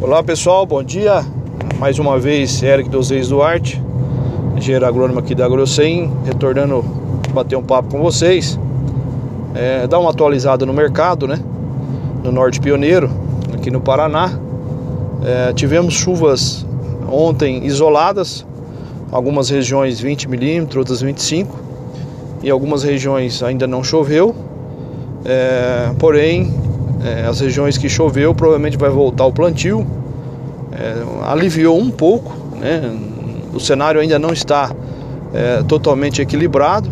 Olá pessoal, bom dia. Mais uma vez, Eric dos Reis Duarte, engenheiro agrônomo aqui da AgroSem, retornando bater um papo com vocês. É, dar uma atualizada no mercado, né? No Norte Pioneiro, aqui no Paraná. É, tivemos chuvas ontem isoladas, algumas regiões 20 milímetros, outras 25, e algumas regiões ainda não choveu. É, porém, é, as regiões que choveu provavelmente vai voltar o plantio. É, aliviou um pouco, né? o cenário ainda não está é, totalmente equilibrado,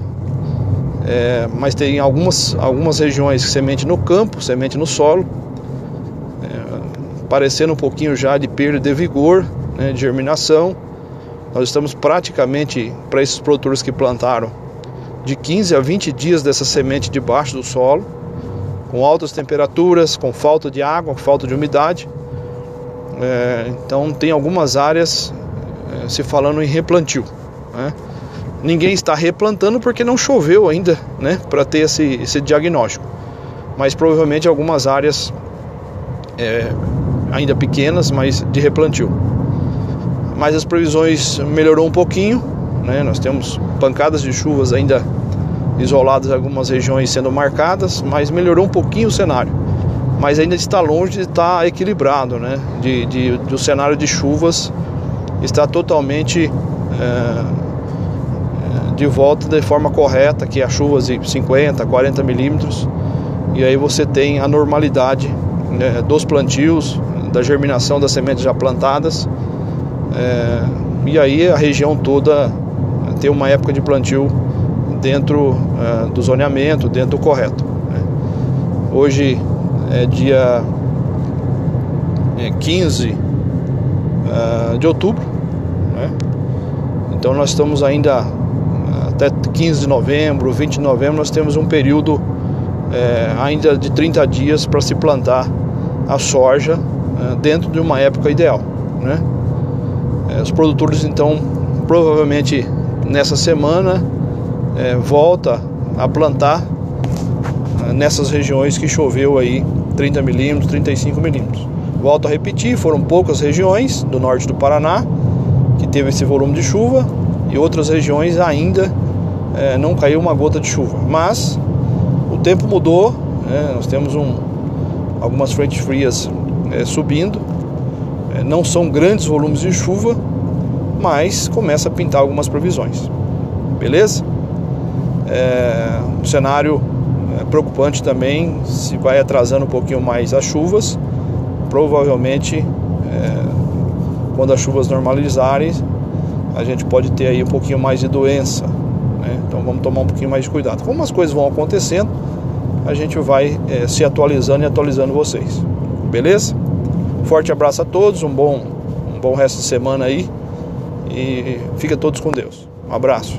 é, mas tem algumas, algumas regiões que semente no campo, semente no solo, é, parecendo um pouquinho já de perda de vigor, né, de germinação. Nós estamos praticamente, para esses produtores que plantaram, de 15 a 20 dias dessa semente debaixo do solo com altas temperaturas, com falta de água, com falta de umidade. É, então tem algumas áreas é, se falando em replantio. Né? Ninguém está replantando porque não choveu ainda, né, para ter esse, esse diagnóstico. Mas provavelmente algumas áreas é, ainda pequenas, mas de replantio. Mas as previsões melhorou um pouquinho, né? Nós temos pancadas de chuvas ainda isoladas algumas regiões sendo marcadas, mas melhorou um pouquinho o cenário. Mas ainda está longe de estar equilibrado, né? De, de do cenário de chuvas está totalmente é, de volta de forma correta, que é chuvas de 50, 40 milímetros, e aí você tem a normalidade né, dos plantios, da germinação das sementes já plantadas, é, e aí a região toda tem uma época de plantio dentro uh, do zoneamento, dentro do correto. Né? Hoje é dia é, 15 uh, ah, de outubro, né? então nós estamos ainda ah, até 15 de novembro, 20 de novembro, nós temos um período é, ainda de 30 dias para se plantar a soja é, dentro de uma época ideal. Né? É, os produtores então provavelmente nessa semana é, volta a plantar é, nessas regiões que choveu aí 30 milímetros, 35 milímetros. Volto a repetir, foram poucas regiões do norte do Paraná que teve esse volume de chuva e outras regiões ainda é, não caiu uma gota de chuva. Mas o tempo mudou, né? nós temos um, algumas frentes frias é, subindo, é, não são grandes volumes de chuva, mas começa a pintar algumas previsões. Beleza? É, um cenário é, preocupante também se vai atrasando um pouquinho mais as chuvas. Provavelmente, é, quando as chuvas normalizarem, a gente pode ter aí um pouquinho mais de doença. Né? Então vamos tomar um pouquinho mais de cuidado. Como as coisas vão acontecendo, a gente vai é, se atualizando e atualizando vocês. Beleza? Forte abraço a todos, um bom, um bom resto de semana aí e fica todos com Deus. Um abraço.